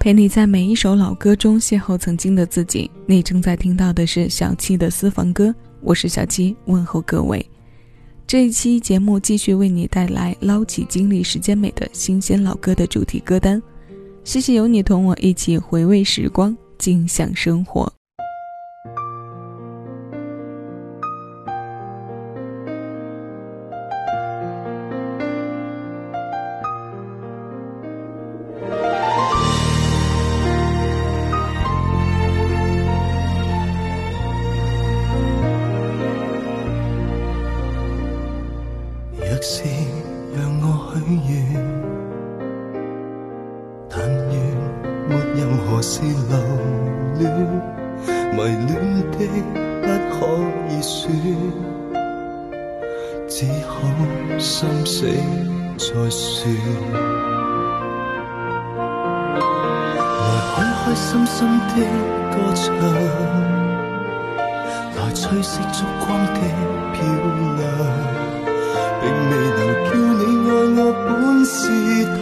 陪你在每一首老歌中邂逅曾经的自己。你正在听到的是小七的私房歌，我是小七，问候各位。这一期节目继续为你带来捞起经历时间美的新鲜老歌的主题歌单。谢谢有你同我一起回味时光，尽享生活。是让我许愿，但愿没任何事留恋，迷恋的不可以说，只好心死再算。来开开心心的歌唱，来吹熄烛光的漂亮。并未能叫你爱我本是太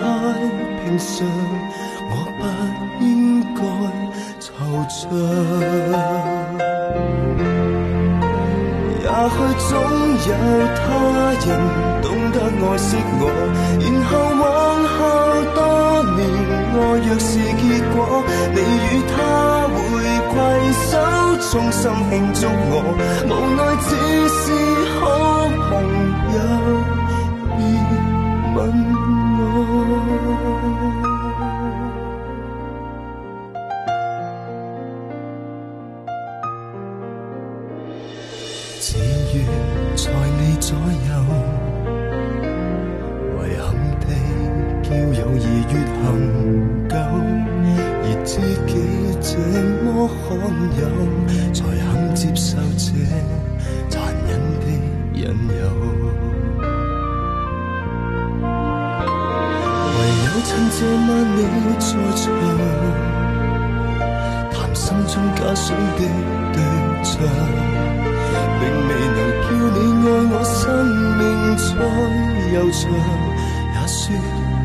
平常，我不应该惆怅。也许总有他人懂得爱惜我，然后往后多年。爱若是结果，你与他会携手，衷心庆祝我。无奈只是好朋友，别吻我。只愿在你左右。遗憾地叫友谊越恒久，而知己这么罕有，才肯接受这残忍的引诱。唯有趁这晚你在场，谈心中假想的对象，并未能叫你爱我，生命再悠长，也说。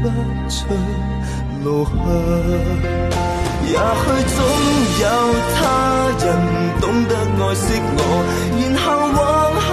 不出路向，也许总有他人懂得爱惜我，然后往后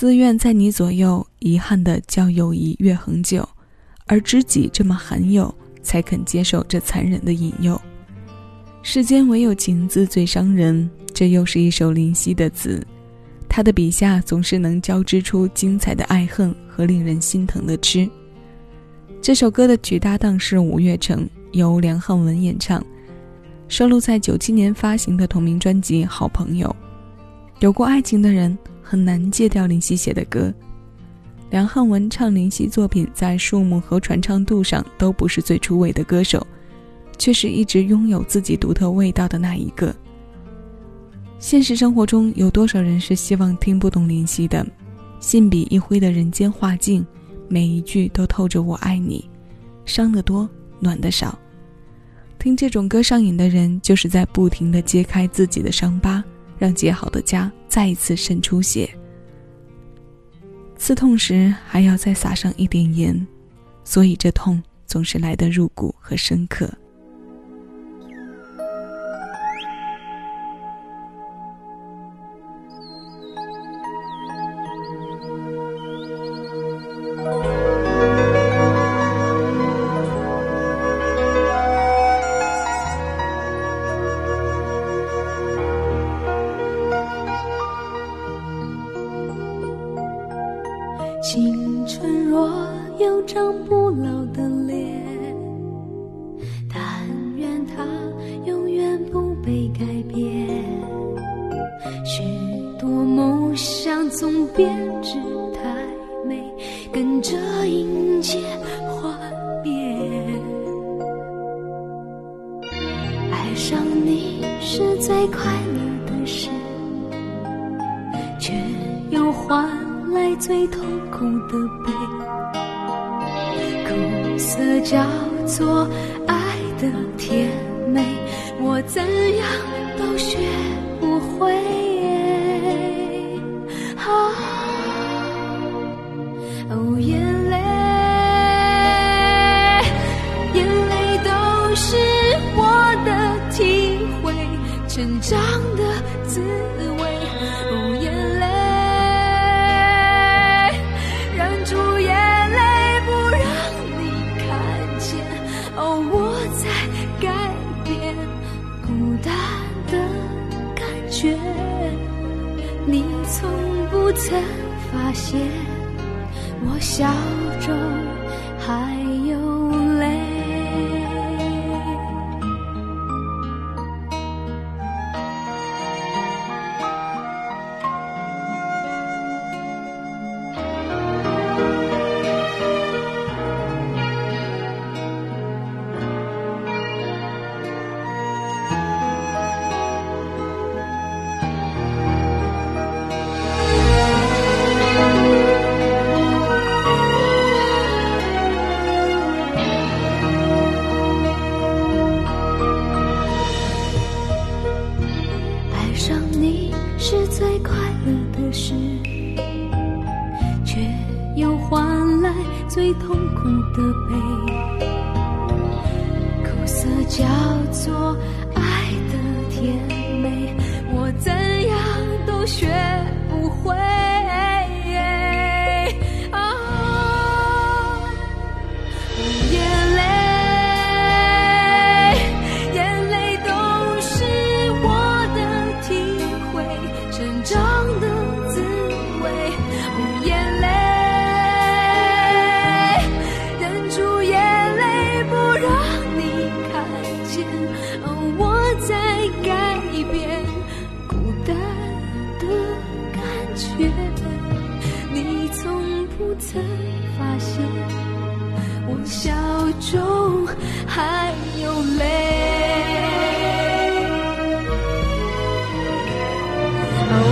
自愿在你左右，遗憾的叫友谊越恒久，而知己这么罕有，才肯接受这残忍的引诱。世间唯有情字最伤人，这又是一首林夕的词，他的笔下总是能交织出精彩的爱恨和令人心疼的痴。这首歌的曲搭档是五月城，由梁汉文演唱，收录在九七年发行的同名专辑《好朋友》。有过爱情的人。很难戒掉林夕写的歌。梁汉文唱林夕作品，在数目和传唱度上都不是最出位的歌手，却是一直拥有自己独特味道的那一个。现实生活中有多少人是希望听不懂林夕的？信笔一挥的人间画境，每一句都透着我爱你，伤得多，暖得少。听这种歌上瘾的人，就是在不停的揭开自己的伤疤。让结好的痂再一次渗出血，刺痛时还要再撒上一点盐，所以这痛总是来得入骨和深刻。跟着迎接幻灭。爱上你是最快乐的事，却又换来最痛苦的悲。苦涩叫做爱的甜美，我怎样都学不会。伤。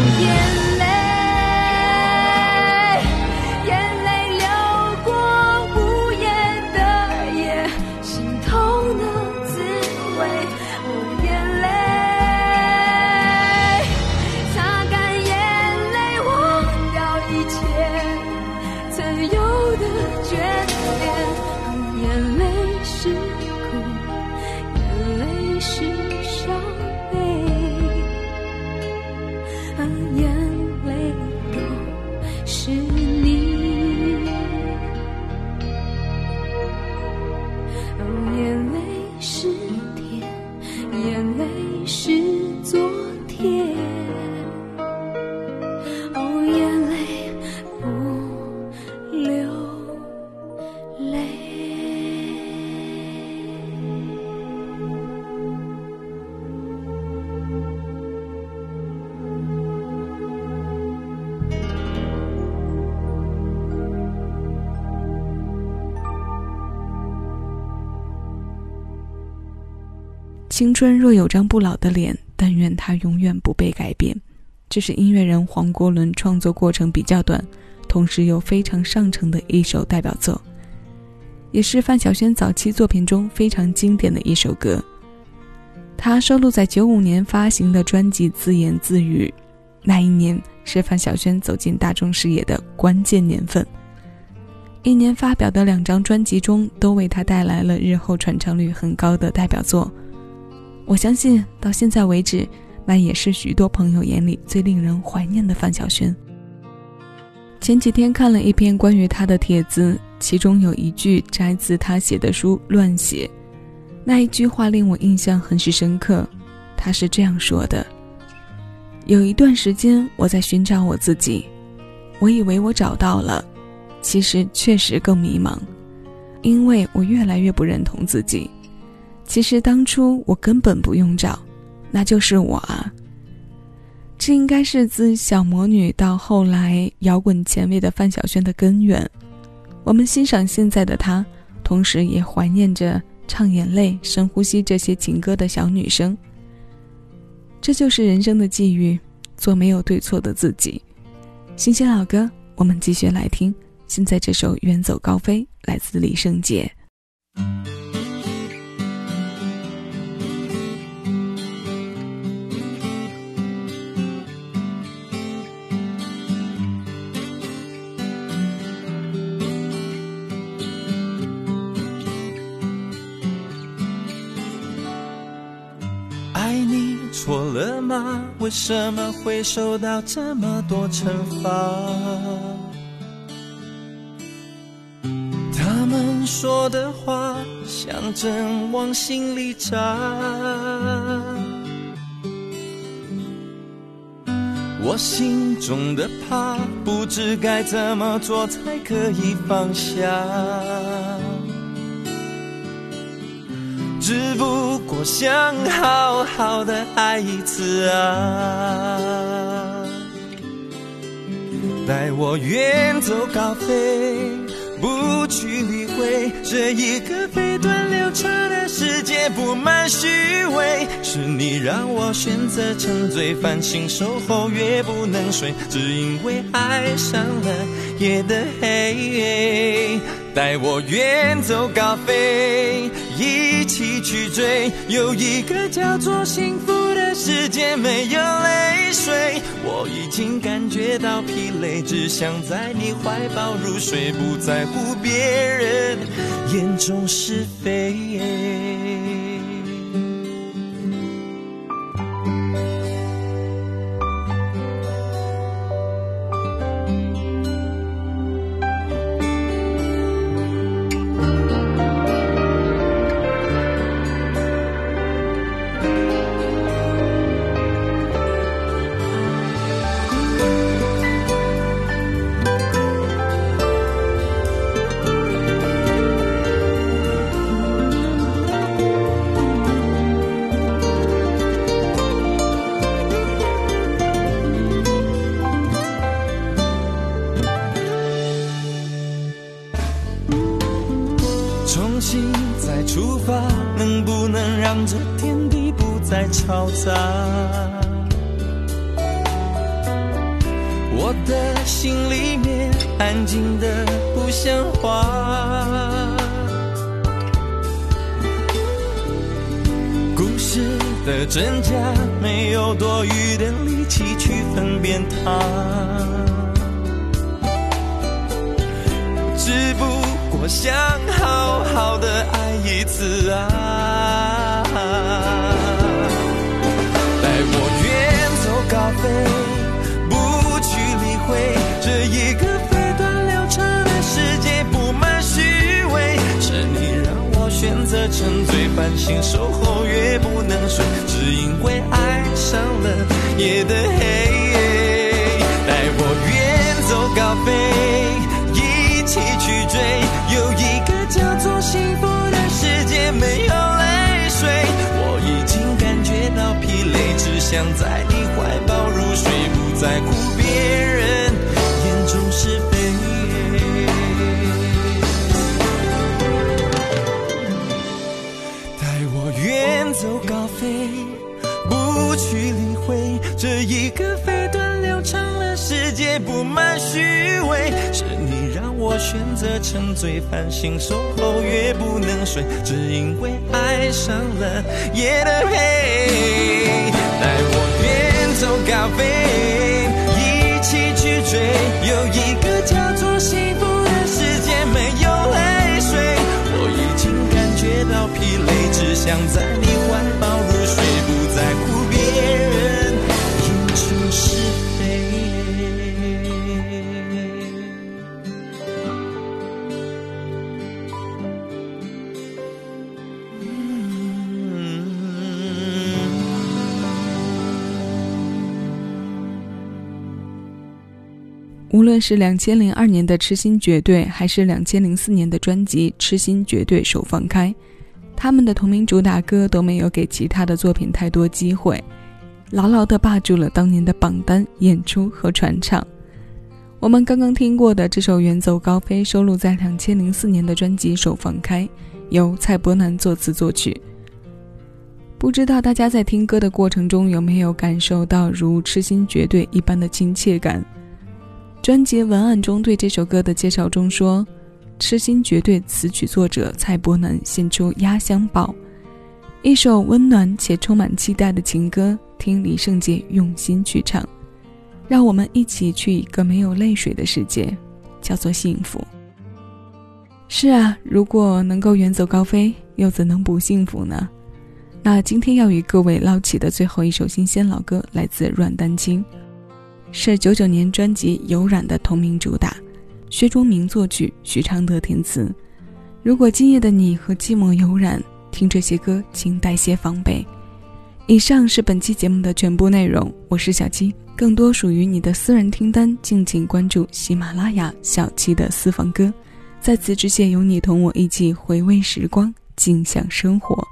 哦，青春若有张不老的脸，但愿它永远不被改变。这是音乐人黄国伦创作过程比较短，同时又非常上乘的一首代表作，也是范晓萱早期作品中非常经典的一首歌。它收录在九五年发行的专辑《自言自语》，那一年是范晓萱走进大众视野的关键年份。一年发表的两张专辑中，都为她带来了日后传唱率很高的代表作。我相信到现在为止，那也是许多朋友眼里最令人怀念的范晓萱。前几天看了一篇关于她的帖子，其中有一句摘自她写的书《乱写》，那一句话令我印象很是深刻。她是这样说的：“有一段时间我在寻找我自己，我以为我找到了，其实确实更迷茫，因为我越来越不认同自己。其实当初我根本不用找，那就是我啊。这应该是自小魔女到后来摇滚前卫的范晓萱的根源。我们欣赏现在的她，同时也怀念着唱眼泪、深呼吸这些情歌的小女生。这就是人生的际遇，做没有对错的自己。新鲜老歌，我们继续来听。现在这首《远走高飞》来自李圣杰。吗？为什么会受到这么多惩罚？他们说的话像针往心里扎，我心中的怕，不知该怎么做才可以放下。只不过想好好的爱一次啊，带我远走高飞，不去理会这一个飞短流长的世界布满虚伪。是你让我选择沉醉，繁星守候越不能睡，只因为爱上了夜的黑。带我远走高飞，一起去追，有一个叫做幸福的世界，没有泪水。我已经感觉到疲累，只想在你怀抱入睡，不在乎别人眼中是非。想好好的爱一次啊。带我远走高飞，不去理会这一个飞短流长的世界布满虚伪。是你让我选择沉醉，繁星守候越不能睡，只因为爱上了夜的黑。带我远走高飞，一起去追，叫做幸福的世界，没有泪水。我已经感觉到疲累，只想在你。怀抱入睡，不在乎别人眼中是非。带我远走高飞，不去理会这一个飞短流长的世界布满虚伪。是我选择沉醉，繁星守候越不能睡，只因为爱上了夜的黑。带我远。走高飞，一起去追，有一个叫做幸福的世界，没有泪水。我已经感觉到疲累，只想在你是两千零二年的《痴心绝对》，还是两千零四年的专辑《痴心绝对手放开》，他们的同名主打歌都没有给其他的作品太多机会，牢牢地霸住了当年的榜单、演出和传唱。我们刚刚听过的这首《远走高飞》，收录在两千零四年的专辑《手放开》，由蔡伯南作词作曲。不知道大家在听歌的过程中有没有感受到如《痴心绝对》一般的亲切感？专辑文案中对这首歌的介绍中说：“痴心绝对”词曲作者蔡伯南献出《压箱宝》，一首温暖且充满期待的情歌。听李圣杰用心去唱，让我们一起去一个没有泪水的世界，叫做幸福。是啊，如果能够远走高飞，又怎能不幸福呢？那今天要与各位捞起的最后一首新鲜老歌，来自阮丹青。是九九年专辑《有染》的同名主打，薛忠明作曲，许常德填词。如果今夜的你和寂寞有染，听这些歌请带些防备。以上是本期节目的全部内容，我是小七，更多属于你的私人听单，敬请关注喜马拉雅小七的私房歌。在此之前，有你同我一起回味时光，尽享生活。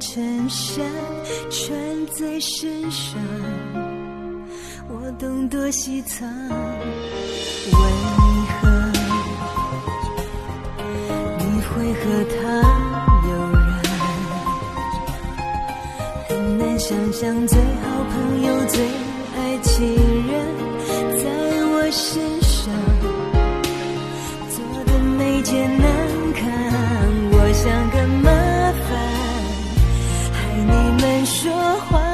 衬衫穿在身上，我东躲西藏，为何你会和他有染？很难想象最好朋友最爱情人在我。身上做的每件难看，我像个麻烦，害你们说话。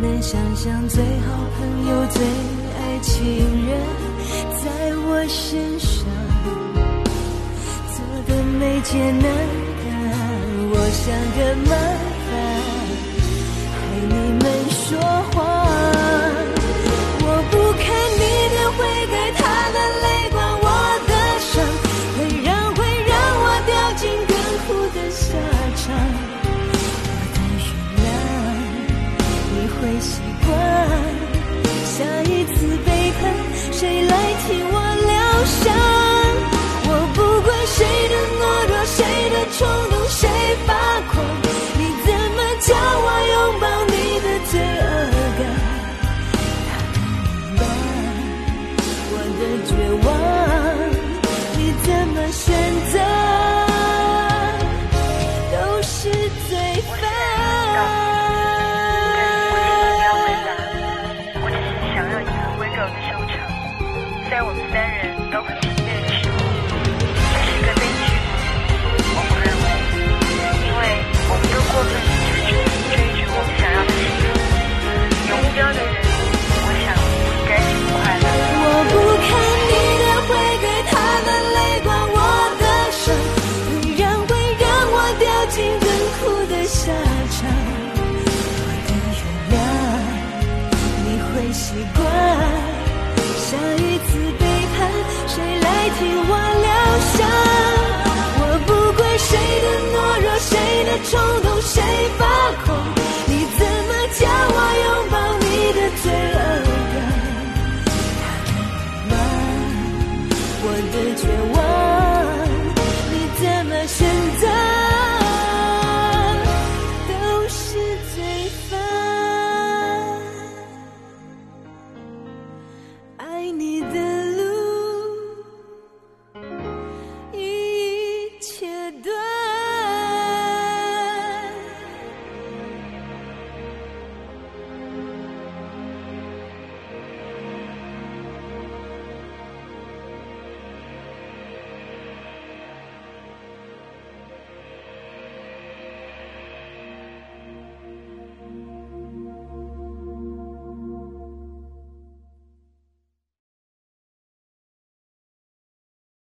难想象最好朋友、最爱情人，在我身上做的每件难的，我像个麻烦，害你们说谎。谁的懦弱，谁的冲